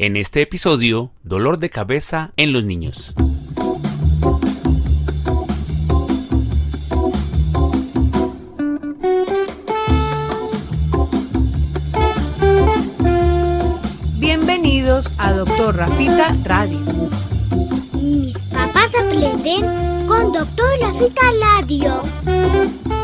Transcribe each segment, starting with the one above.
En este episodio, dolor de cabeza en los niños. Bienvenidos a Doctor Rafita Radio. Mis papás aprenden con Doctor Rafita Radio.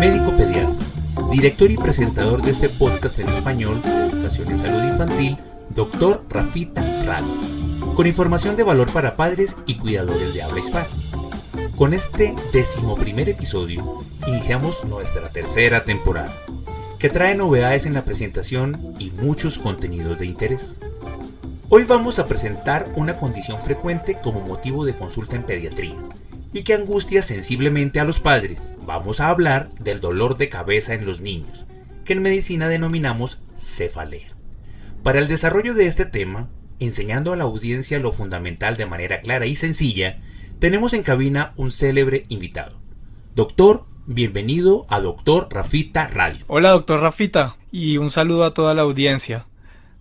médico pediatra, director y presentador de este podcast en español de educación en salud infantil, Doctor Rafita Radio, con información de valor para padres y cuidadores de habla hispana. Con este decimoprimer episodio iniciamos nuestra tercera temporada, que trae novedades en la presentación y muchos contenidos de interés. Hoy vamos a presentar una condición frecuente como motivo de consulta en pediatría y que angustia sensiblemente a los padres. Vamos a hablar del dolor de cabeza en los niños, que en medicina denominamos cefalea. Para el desarrollo de este tema, enseñando a la audiencia lo fundamental de manera clara y sencilla, tenemos en cabina un célebre invitado. Doctor, bienvenido a Doctor Rafita Radio. Hola, doctor Rafita, y un saludo a toda la audiencia.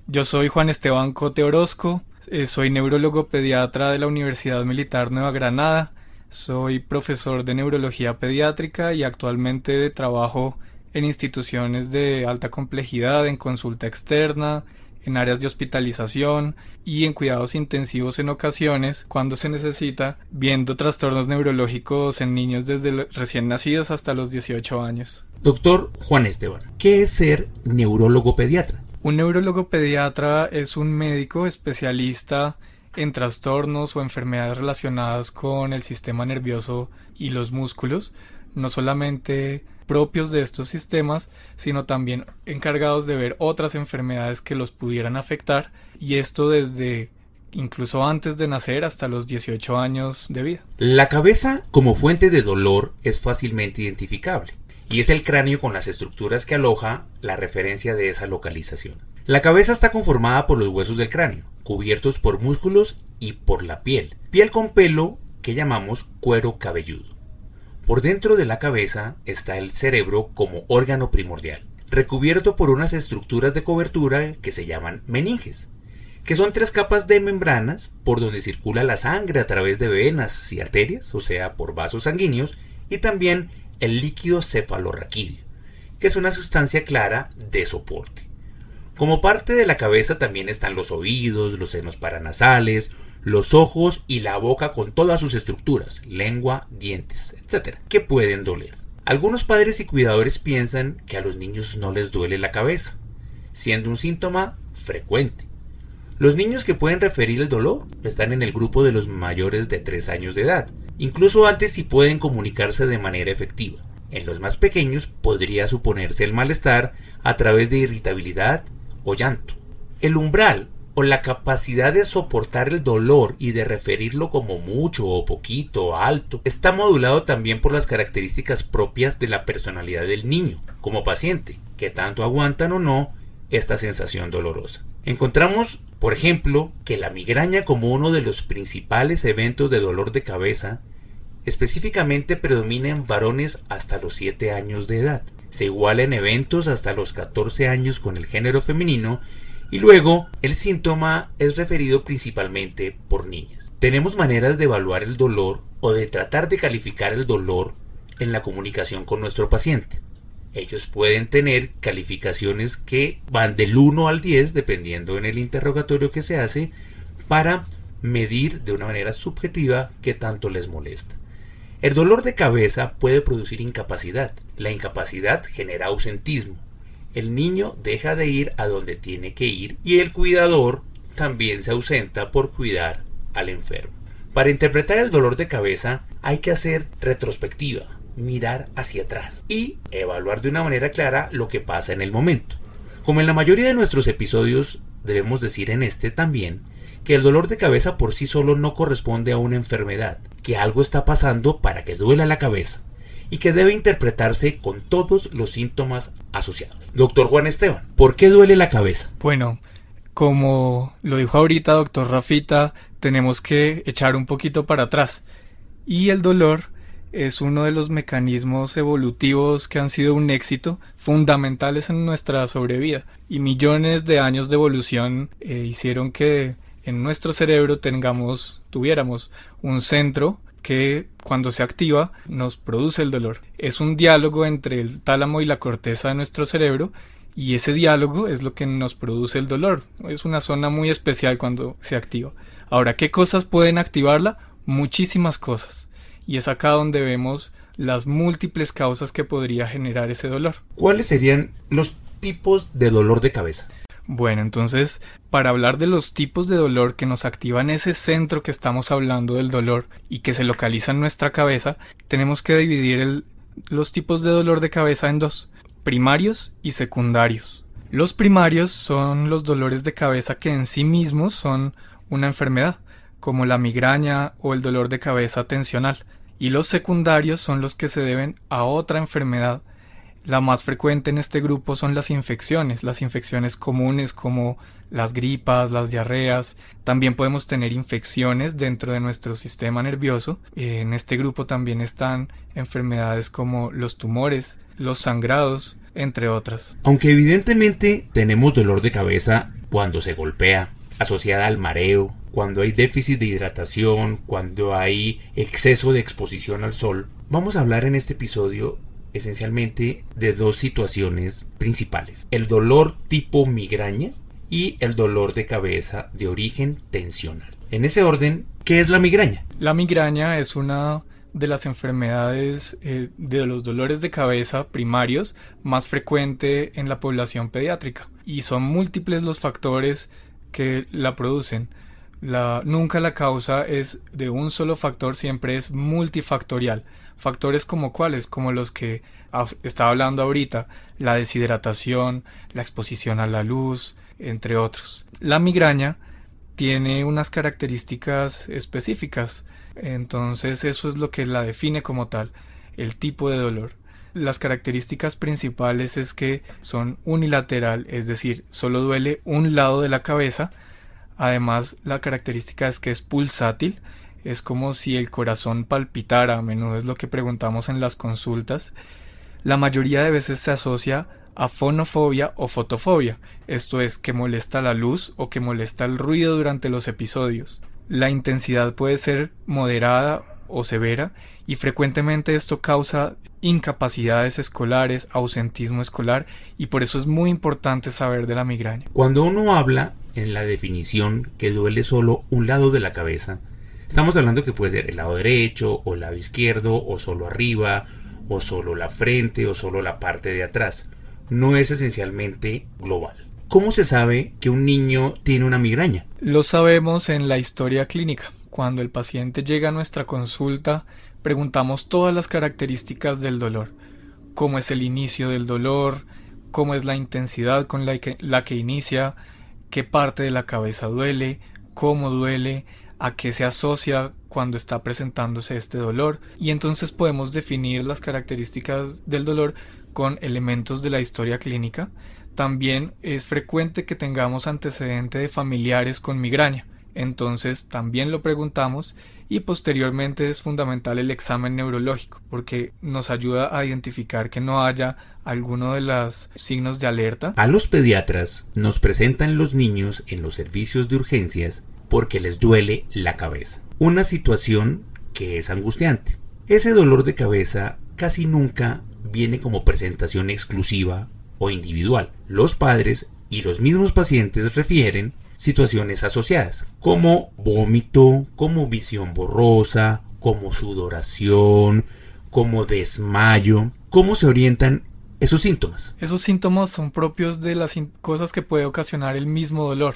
Yo soy Juan Esteban Cote Orozco, eh, soy neurólogo pediatra de la Universidad Militar Nueva Granada, soy profesor de neurología pediátrica y actualmente trabajo en instituciones de alta complejidad, en consulta externa, en áreas de hospitalización y en cuidados intensivos en ocasiones cuando se necesita, viendo trastornos neurológicos en niños desde recién nacidos hasta los 18 años. Doctor Juan Esteban, ¿qué es ser neurólogo pediatra? Un neurólogo pediatra es un médico especialista en trastornos o enfermedades relacionadas con el sistema nervioso y los músculos, no solamente propios de estos sistemas, sino también encargados de ver otras enfermedades que los pudieran afectar, y esto desde incluso antes de nacer hasta los 18 años de vida. La cabeza como fuente de dolor es fácilmente identificable y es el cráneo con las estructuras que aloja la referencia de esa localización. La cabeza está conformada por los huesos del cráneo, cubiertos por músculos y por la piel, piel con pelo que llamamos cuero cabelludo. Por dentro de la cabeza está el cerebro como órgano primordial, recubierto por unas estructuras de cobertura que se llaman meninges, que son tres capas de membranas por donde circula la sangre a través de venas y arterias, o sea, por vasos sanguíneos, y también el líquido cefalorraquídeo, que es una sustancia clara de soporte. Como parte de la cabeza también están los oídos, los senos paranasales, los ojos y la boca con todas sus estructuras, lengua, dientes, etc., que pueden doler. Algunos padres y cuidadores piensan que a los niños no les duele la cabeza, siendo un síntoma frecuente. Los niños que pueden referir el dolor están en el grupo de los mayores de 3 años de edad, incluso antes si pueden comunicarse de manera efectiva. En los más pequeños podría suponerse el malestar a través de irritabilidad o llanto. El umbral o la capacidad de soportar el dolor y de referirlo como mucho o poquito o alto está modulado también por las características propias de la personalidad del niño como paciente, que tanto aguantan o no esta sensación dolorosa. Encontramos, por ejemplo, que la migraña como uno de los principales eventos de dolor de cabeza específicamente predomina en varones hasta los 7 años de edad. Se iguala en eventos hasta los 14 años con el género femenino y luego el síntoma es referido principalmente por niñas. Tenemos maneras de evaluar el dolor o de tratar de calificar el dolor en la comunicación con nuestro paciente. Ellos pueden tener calificaciones que van del 1 al 10 dependiendo en el interrogatorio que se hace para medir de una manera subjetiva qué tanto les molesta. El dolor de cabeza puede producir incapacidad. La incapacidad genera ausentismo. El niño deja de ir a donde tiene que ir y el cuidador también se ausenta por cuidar al enfermo. Para interpretar el dolor de cabeza hay que hacer retrospectiva, mirar hacia atrás y evaluar de una manera clara lo que pasa en el momento. Como en la mayoría de nuestros episodios debemos decir en este también, que el dolor de cabeza por sí solo no corresponde a una enfermedad, que algo está pasando para que duela la cabeza y que debe interpretarse con todos los síntomas asociados. Doctor Juan Esteban, ¿por qué duele la cabeza? Bueno, como lo dijo ahorita doctor Rafita, tenemos que echar un poquito para atrás. Y el dolor es uno de los mecanismos evolutivos que han sido un éxito, fundamentales en nuestra sobrevida. Y millones de años de evolución eh, hicieron que en nuestro cerebro tengamos, tuviéramos un centro que cuando se activa nos produce el dolor. Es un diálogo entre el tálamo y la corteza de nuestro cerebro y ese diálogo es lo que nos produce el dolor. Es una zona muy especial cuando se activa. Ahora, ¿qué cosas pueden activarla? Muchísimas cosas. Y es acá donde vemos las múltiples causas que podría generar ese dolor. ¿Cuáles serían los tipos de dolor de cabeza? Bueno, entonces, para hablar de los tipos de dolor que nos activan ese centro que estamos hablando del dolor y que se localiza en nuestra cabeza, tenemos que dividir los tipos de dolor de cabeza en dos, primarios y secundarios. Los primarios son los dolores de cabeza que en sí mismos son una enfermedad, como la migraña o el dolor de cabeza tensional, y los secundarios son los que se deben a otra enfermedad la más frecuente en este grupo son las infecciones, las infecciones comunes como las gripas, las diarreas. También podemos tener infecciones dentro de nuestro sistema nervioso. En este grupo también están enfermedades como los tumores, los sangrados, entre otras. Aunque evidentemente tenemos dolor de cabeza cuando se golpea, asociada al mareo, cuando hay déficit de hidratación, cuando hay exceso de exposición al sol, vamos a hablar en este episodio esencialmente de dos situaciones principales. El dolor tipo migraña y el dolor de cabeza de origen tensional. En ese orden, ¿qué es la migraña? La migraña es una de las enfermedades eh, de los dolores de cabeza primarios más frecuente en la población pediátrica y son múltiples los factores que la producen. La, nunca la causa es de un solo factor, siempre es multifactorial. Factores como cuáles, como los que estaba hablando ahorita, la deshidratación, la exposición a la luz, entre otros. La migraña tiene unas características específicas, entonces eso es lo que la define como tal, el tipo de dolor. Las características principales es que son unilateral, es decir, solo duele un lado de la cabeza, Además, la característica es que es pulsátil, es como si el corazón palpitara, a menudo es lo que preguntamos en las consultas. La mayoría de veces se asocia a fonofobia o fotofobia, esto es que molesta la luz o que molesta el ruido durante los episodios. La intensidad puede ser moderada o severa y frecuentemente esto causa incapacidades escolares, ausentismo escolar y por eso es muy importante saber de la migraña. Cuando uno habla en la definición que duele solo un lado de la cabeza, estamos hablando que puede ser el lado derecho o el lado izquierdo o solo arriba o solo la frente o solo la parte de atrás. No es esencialmente global. ¿Cómo se sabe que un niño tiene una migraña? Lo sabemos en la historia clínica. Cuando el paciente llega a nuestra consulta, preguntamos todas las características del dolor. Cómo es el inicio del dolor, cómo es la intensidad con la que, la que inicia, qué parte de la cabeza duele, cómo duele, a qué se asocia cuando está presentándose este dolor y entonces podemos definir las características del dolor con elementos de la historia clínica. También es frecuente que tengamos antecedente de familiares con migraña, entonces también lo preguntamos y posteriormente es fundamental el examen neurológico porque nos ayuda a identificar que no haya alguno de los signos de alerta. A los pediatras nos presentan los niños en los servicios de urgencias porque les duele la cabeza. Una situación que es angustiante. Ese dolor de cabeza casi nunca viene como presentación exclusiva o individual. Los padres y los mismos pacientes refieren situaciones asociadas, como vómito, como visión borrosa, como sudoración, como desmayo. ¿Cómo se orientan esos síntomas? Esos síntomas son propios de las cosas que puede ocasionar el mismo dolor,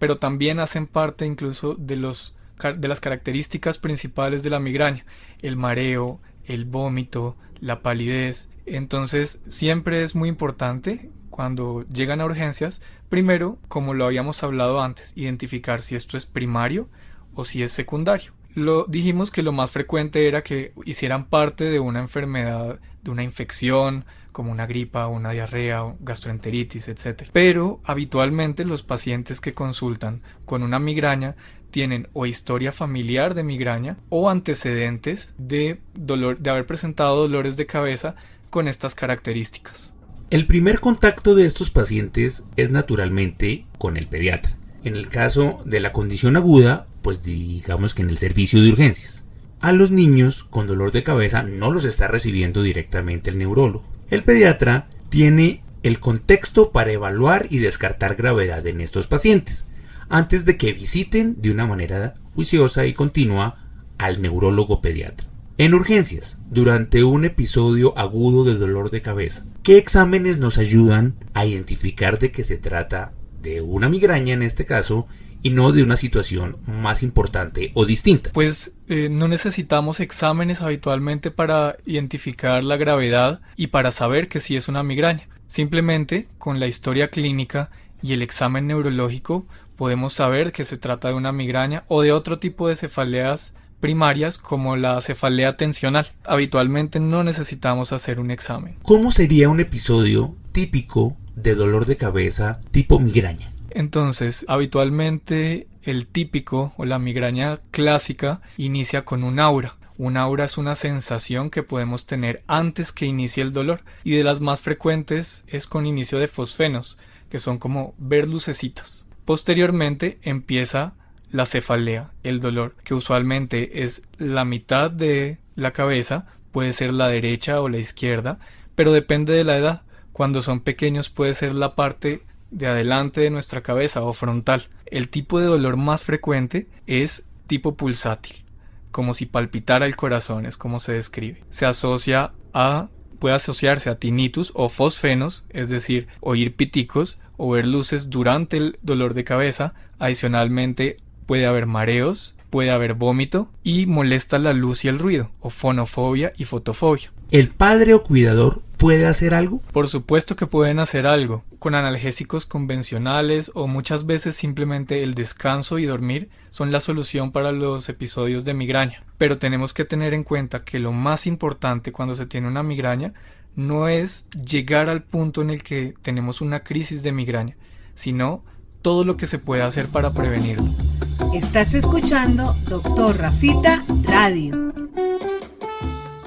pero también hacen parte incluso de, los, de las características principales de la migraña, el mareo, el vómito, la palidez. Entonces siempre es muy importante cuando llegan a urgencias, primero, como lo habíamos hablado antes, identificar si esto es primario o si es secundario. Lo dijimos que lo más frecuente era que hicieran parte de una enfermedad, de una infección, como una gripa, una diarrea, gastroenteritis, etc. Pero habitualmente los pacientes que consultan con una migraña tienen o historia familiar de migraña o antecedentes de dolor de haber presentado dolores de cabeza con estas características. El primer contacto de estos pacientes es naturalmente con el pediatra. En el caso de la condición aguda, pues digamos que en el servicio de urgencias. A los niños con dolor de cabeza no los está recibiendo directamente el neurólogo. El pediatra tiene el contexto para evaluar y descartar gravedad en estos pacientes, antes de que visiten de una manera juiciosa y continua al neurólogo pediatra. En urgencias, durante un episodio agudo de dolor de cabeza, ¿qué exámenes nos ayudan a identificar de que se trata de una migraña en este caso y no de una situación más importante o distinta. Pues eh, no necesitamos exámenes habitualmente para identificar la gravedad y para saber que sí es una migraña. Simplemente con la historia clínica y el examen neurológico podemos saber que se trata de una migraña o de otro tipo de cefaleas primarias como la cefalea tensional. Habitualmente no necesitamos hacer un examen. ¿Cómo sería un episodio típico de dolor de cabeza tipo migraña. Entonces, habitualmente el típico o la migraña clásica inicia con un aura. Un aura es una sensación que podemos tener antes que inicie el dolor y de las más frecuentes es con inicio de fosfenos, que son como ver lucecitas. Posteriormente empieza la cefalea, el dolor, que usualmente es la mitad de la cabeza, puede ser la derecha o la izquierda, pero depende de la edad. Cuando son pequeños puede ser la parte de adelante de nuestra cabeza o frontal. El tipo de dolor más frecuente es tipo pulsátil, como si palpitara el corazón, es como se describe. Se asocia a puede asociarse a tinnitus o fosfenos, es decir, oír piticos o ver luces durante el dolor de cabeza. Adicionalmente, puede haber mareos, puede haber vómito y molesta la luz y el ruido, o fonofobia y fotofobia. ¿El padre o cuidador puede hacer algo? Por supuesto que pueden hacer algo, con analgésicos convencionales o muchas veces simplemente el descanso y dormir son la solución para los episodios de migraña. Pero tenemos que tener en cuenta que lo más importante cuando se tiene una migraña no es llegar al punto en el que tenemos una crisis de migraña, sino todo lo que se puede hacer para prevenirlo. Estás escuchando Doctor Rafita Radio.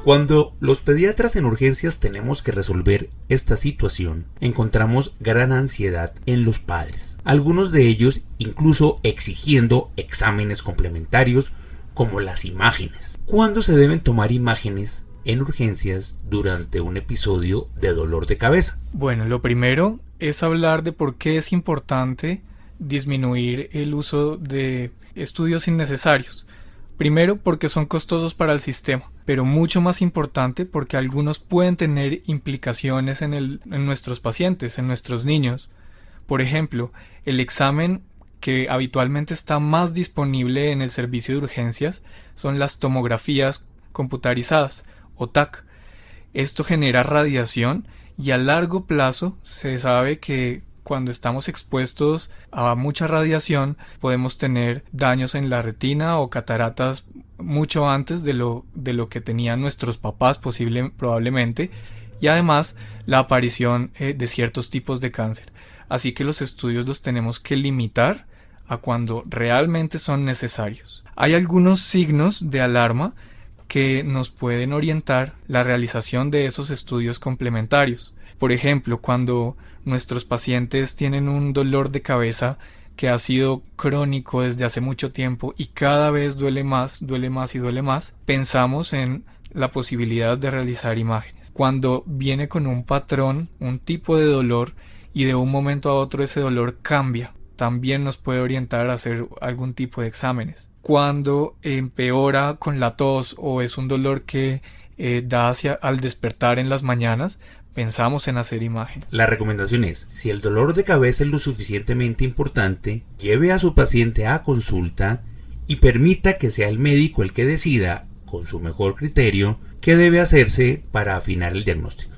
Cuando los pediatras en urgencias tenemos que resolver esta situación, encontramos gran ansiedad en los padres, algunos de ellos incluso exigiendo exámenes complementarios como las imágenes. ¿Cuándo se deben tomar imágenes en urgencias durante un episodio de dolor de cabeza? Bueno, lo primero es hablar de por qué es importante disminuir el uso de estudios innecesarios. Primero porque son costosos para el sistema, pero mucho más importante porque algunos pueden tener implicaciones en, en nuestros pacientes, en nuestros niños. Por ejemplo, el examen que habitualmente está más disponible en el servicio de urgencias son las tomografías computarizadas o TAC. Esto genera radiación y a largo plazo se sabe que cuando estamos expuestos a mucha radiación podemos tener daños en la retina o cataratas mucho antes de lo, de lo que tenían nuestros papás posible, probablemente y además la aparición eh, de ciertos tipos de cáncer. Así que los estudios los tenemos que limitar a cuando realmente son necesarios. Hay algunos signos de alarma que nos pueden orientar la realización de esos estudios complementarios. Por ejemplo, cuando nuestros pacientes tienen un dolor de cabeza que ha sido crónico desde hace mucho tiempo y cada vez duele más, duele más y duele más, pensamos en la posibilidad de realizar imágenes. Cuando viene con un patrón, un tipo de dolor y de un momento a otro ese dolor cambia, también nos puede orientar a hacer algún tipo de exámenes. Cuando empeora con la tos o es un dolor que eh, da hacia al despertar en las mañanas, pensamos en hacer imagen. La recomendación es, si el dolor de cabeza es lo suficientemente importante, lleve a su paciente a consulta y permita que sea el médico el que decida, con su mejor criterio, qué debe hacerse para afinar el diagnóstico.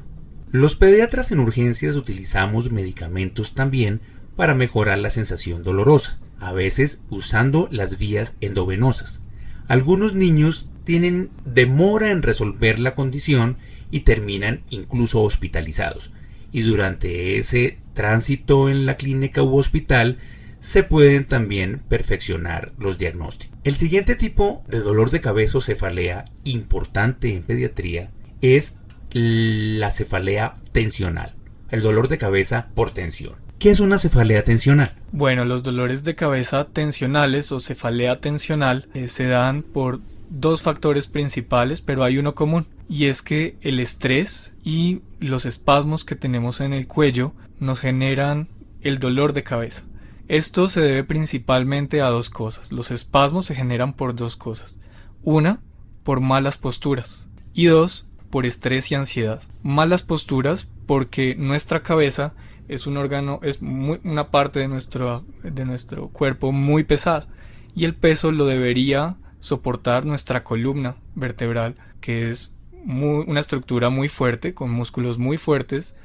Los pediatras en urgencias utilizamos medicamentos también para mejorar la sensación dolorosa, a veces usando las vías endovenosas. Algunos niños tienen demora en resolver la condición y terminan incluso hospitalizados. Y durante ese tránsito en la clínica u hospital se pueden también perfeccionar los diagnósticos. El siguiente tipo de dolor de cabeza o cefalea importante en pediatría es la cefalea tensional, el dolor de cabeza por tensión. ¿Qué es una cefalea tensional? Bueno, los dolores de cabeza tensionales o cefalea tensional eh, se dan por dos factores principales, pero hay uno común, y es que el estrés y los espasmos que tenemos en el cuello nos generan el dolor de cabeza. Esto se debe principalmente a dos cosas. Los espasmos se generan por dos cosas. Una, por malas posturas. Y dos, por estrés y ansiedad. Malas posturas porque nuestra cabeza es un órgano, es una parte de nuestro, de nuestro cuerpo muy pesada. Y el peso lo debería soportar nuestra columna vertebral, que es una estructura muy fuerte, con músculos muy fuertes,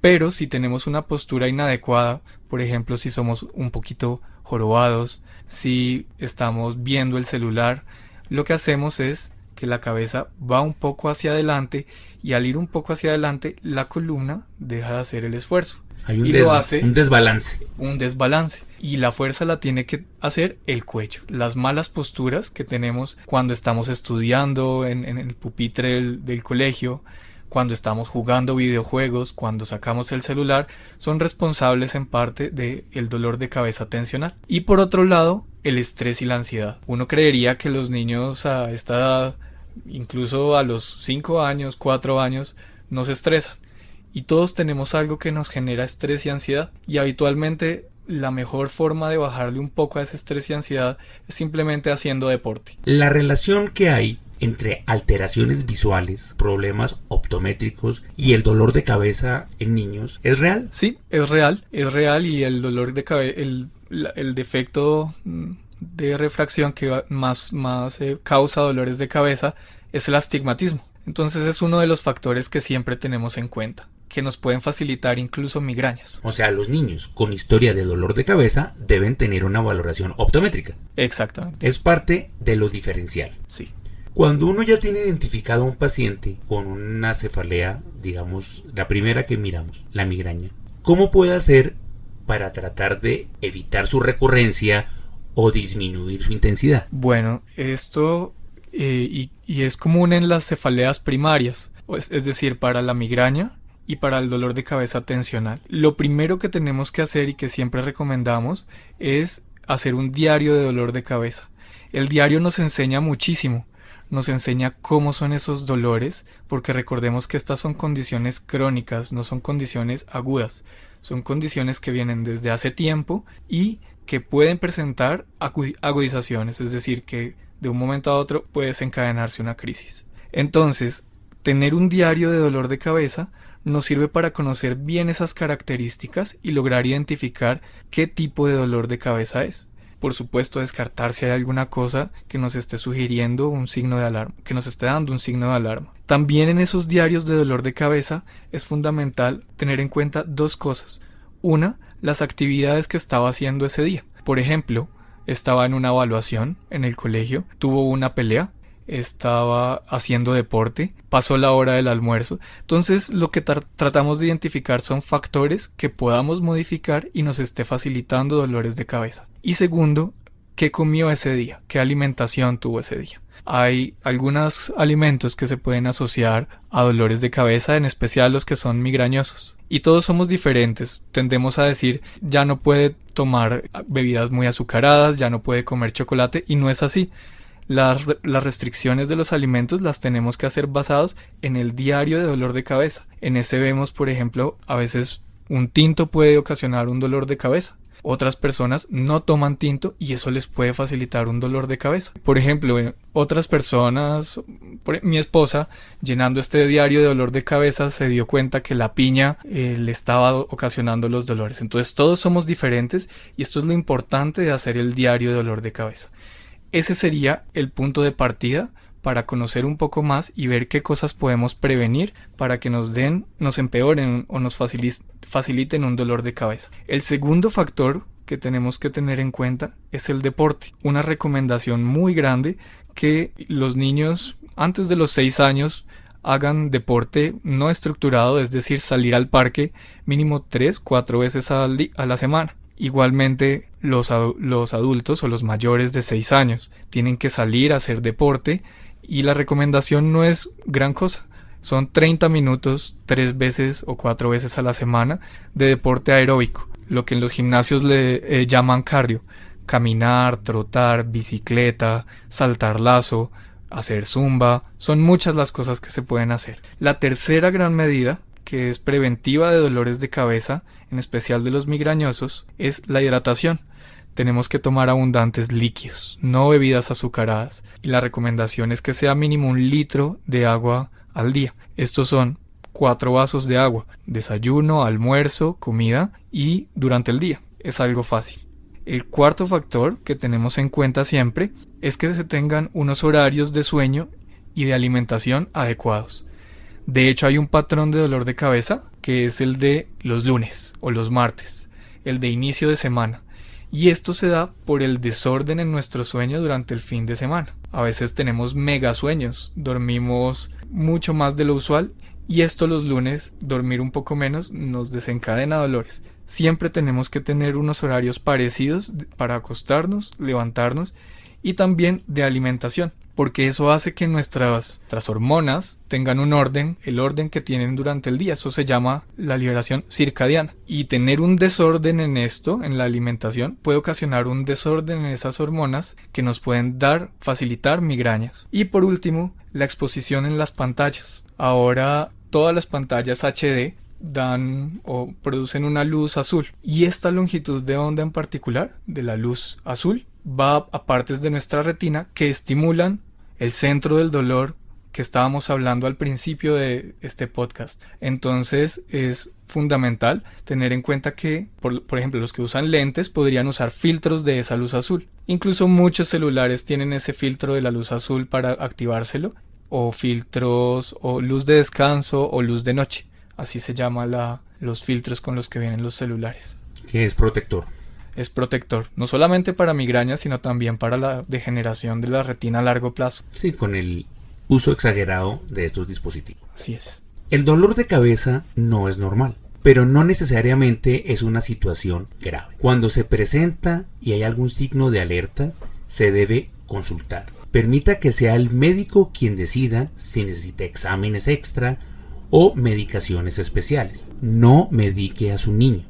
pero si tenemos una postura inadecuada, por ejemplo, si somos un poquito jorobados, si estamos viendo el celular, lo que hacemos es que la cabeza va un poco hacia adelante y al ir un poco hacia adelante la columna deja de hacer el esfuerzo. Hay un, y hace un desbalance. Un desbalance. Y la fuerza la tiene que hacer el cuello. Las malas posturas que tenemos cuando estamos estudiando en, el pupitre del colegio, cuando estamos jugando videojuegos, cuando sacamos el celular, son responsables en parte del el dolor de cabeza tensional. Y por otro lado, el estrés y la ansiedad. Uno creería que los niños a esta edad, incluso a los 5 años, 4 años, no se estresan. Y todos tenemos algo que nos genera estrés y ansiedad. Y habitualmente la mejor forma de bajarle un poco a ese estrés y ansiedad es simplemente haciendo deporte. La relación que hay entre alteraciones visuales, problemas optométricos y el dolor de cabeza en niños es real? Sí, es real, es real y el dolor de cabeza, el, el, defecto mm, de refracción que más, más eh, causa dolores de cabeza es el astigmatismo. Entonces es uno de los factores que siempre tenemos en cuenta que nos pueden facilitar incluso migrañas. O sea, los niños con historia de dolor de cabeza deben tener una valoración optométrica. Exactamente. Es parte de lo diferencial. Sí. Cuando uno ya tiene identificado a un paciente con una cefalea, digamos, la primera que miramos, la migraña, ¿cómo puede hacer para tratar de evitar su recurrencia o disminuir su intensidad? Bueno, esto eh, y, es común en las cefaleas primarias, es decir, para la migraña y para el dolor de cabeza tensional. Lo primero que tenemos que hacer y que siempre recomendamos es hacer un diario de dolor de cabeza. El diario nos enseña muchísimo nos enseña cómo son esos dolores, porque recordemos que estas son condiciones crónicas, no son condiciones agudas, son condiciones que vienen desde hace tiempo y que pueden presentar agudizaciones, es decir, que de un momento a otro puede desencadenarse una crisis. Entonces, tener un diario de dolor de cabeza nos sirve para conocer bien esas características y lograr identificar qué tipo de dolor de cabeza es por supuesto descartar si hay alguna cosa que nos esté sugiriendo un signo de alarma, que nos esté dando un signo de alarma. También en esos diarios de dolor de cabeza es fundamental tener en cuenta dos cosas. Una, las actividades que estaba haciendo ese día. Por ejemplo, estaba en una evaluación en el colegio, tuvo una pelea, estaba haciendo deporte, pasó la hora del almuerzo. Entonces lo que tratamos de identificar son factores que podamos modificar y nos esté facilitando dolores de cabeza. Y segundo, ¿qué comió ese día? ¿Qué alimentación tuvo ese día? Hay algunos alimentos que se pueden asociar a dolores de cabeza, en especial los que son migrañosos. Y todos somos diferentes. Tendemos a decir ya no puede tomar bebidas muy azucaradas, ya no puede comer chocolate y no es así. Las, restricciones de los alimentos las tenemos que hacer basados en el diario de dolor de cabeza. En ese vemos, por ejemplo, a veces un tinto puede ocasionar un dolor de cabeza. Otras personas no toman tinto y eso les puede facilitar un dolor de cabeza. Por ejemplo, eh, otras personas, e, mi esposa, llenando este diario de dolor de cabeza, se dio cuenta que la piña eh, le estaba ocasionando los dolores. Entonces todos somos diferentes y esto es lo importante de hacer el diario de dolor de cabeza. Ese sería el punto de partida para conocer un poco más y ver qué cosas podemos prevenir para que nos den, nos empeoren o nos faciliten un dolor de cabeza. El segundo factor que tenemos que tener en cuenta es el deporte. Una recomendación muy grande que los niños antes de los 6 años hagan deporte no estructurado, es decir, salir al parque mínimo 3, 4 veces a la semana. Igualmente, los, los adultos o los mayores de 6 años tienen que salir a hacer deporte y la recomendación no es gran cosa. Son 30 minutos, 3 veces o 4 veces a la semana de deporte aeróbico, lo que en los gimnasios le eh, llaman cardio. Caminar, trotar, bicicleta, saltar lazo, hacer zumba, son muchas las cosas que se pueden hacer. La tercera gran medida, que es preventiva de dolores de cabeza, en especial de los migrañosos, es la hidratación. Tenemos que tomar abundantes líquidos, no bebidas azucaradas, y la recomendación es que sea mínimo un litro de agua al día. Estos son cuatro vasos de agua, desayuno, almuerzo, comida y durante el día. Es algo fácil. El cuarto factor que tenemos en cuenta siempre es que se tengan unos horarios de sueño y de alimentación adecuados. De hecho, hay un patrón de dolor de cabeza que es el de los lunes o los martes, el de inicio de semana. Y esto se da por el desorden en nuestro sueño durante el fin de semana. A veces tenemos mega sueños, dormimos mucho más de lo usual y esto los lunes, dormir un poco menos, nos desencadena dolores. Siempre tenemos que tener unos horarios parecidos para acostarnos, levantarnos y también de alimentación, porque eso hace que nuestras, hormonas tengan un orden, el orden que tienen durante el día, eso se llama la liberación circadiana. Y tener un desorden en esto, en la alimentación, puede ocasionar un desorden en esas hormonas que nos pueden dar, facilitar migrañas. Y por último, la exposición en las pantallas. Ahora todas las pantallas HD dan o producen una luz azul y esta longitud de onda en particular de la luz azul va a partes de nuestra retina que estimulan el centro del dolor que estábamos hablando al principio de este podcast. Entonces es fundamental tener en cuenta que, por, ejemplo, los que usan lentes podrían usar filtros de esa luz azul. Incluso muchos celulares tienen ese filtro de la luz azul para activárselo o filtros o luz de descanso o luz de noche. Así se llama la, los filtros con los que vienen los celulares. Sí, es protector. Es protector, no solamente para migrañas, sino también para la degeneración de la retina a largo plazo. Sí, con el uso exagerado de estos dispositivos. Así es. El dolor de cabeza no es normal, pero no necesariamente es una situación grave. Cuando se presenta y hay algún signo de alerta, se debe consultar. Permita que sea el médico quien decida si necesita exámenes extra o medicaciones especiales. No medique a su niño.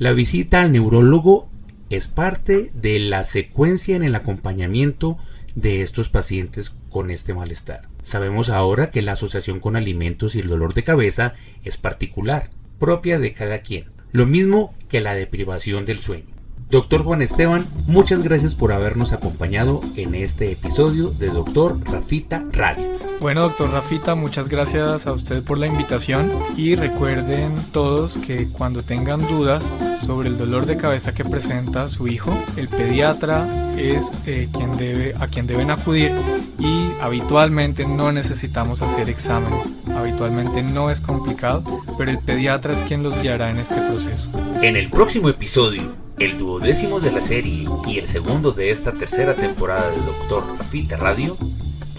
La visita al neurólogo es parte de la secuencia en el acompañamiento de estos pacientes con este malestar. Sabemos ahora que la asociación con alimentos y el dolor de cabeza es particular, propia de cada quien, lo mismo que la deprivación del sueño. Doctor Juan Esteban, muchas gracias por habernos acompañado en este episodio de Doctor Rafita Radio. Bueno, doctor Rafita, muchas gracias a usted por la invitación y recuerden todos que cuando tengan dudas sobre el dolor de cabeza que presenta su hijo, el pediatra es eh, quien debe, a quien deben acudir y habitualmente no necesitamos hacer exámenes. Habitualmente no es complicado, pero el pediatra es quien los guiará en este proceso. En el próximo episodio el duodécimo de la serie y el segundo de esta tercera temporada de Doctor Rafita Radio,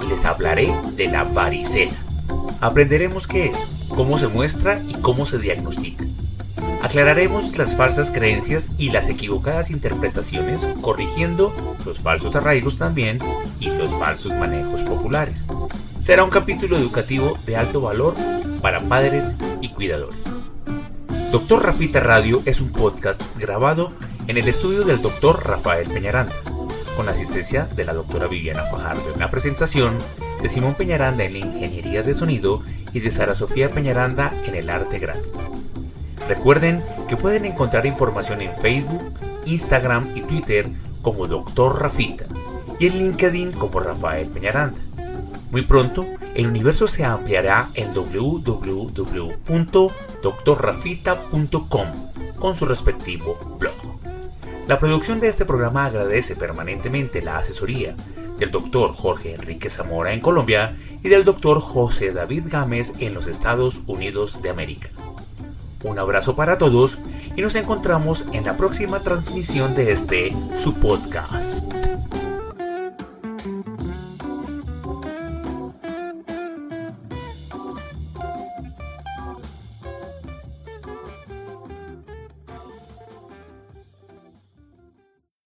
les hablaré de la varicela. Aprenderemos qué es, cómo se muestra y cómo se diagnostica. Aclararemos las falsas creencias y las equivocadas interpretaciones, corrigiendo los falsos arraigos también y los falsos manejos populares. Será un capítulo educativo de alto valor para padres y cuidadores. Doctor Rafita Radio es un podcast grabado en el estudio del doctor Rafael Peñaranda, con asistencia de la doctora Viviana Fajardo en la presentación, de Simón Peñaranda en la ingeniería de sonido y de Sara Sofía Peñaranda en el arte gráfico. Recuerden que pueden encontrar información en Facebook, Instagram y Twitter como Doctor Rafita y en LinkedIn como Rafael Peñaranda. Muy pronto, el universo se ampliará en www.doctorrafita.com con su respectivo blog. La producción de este programa agradece permanentemente la asesoría del doctor Jorge Enrique Zamora en Colombia y del doctor José David Gámez en los Estados Unidos de América. Un abrazo para todos y nos encontramos en la próxima transmisión de este su podcast.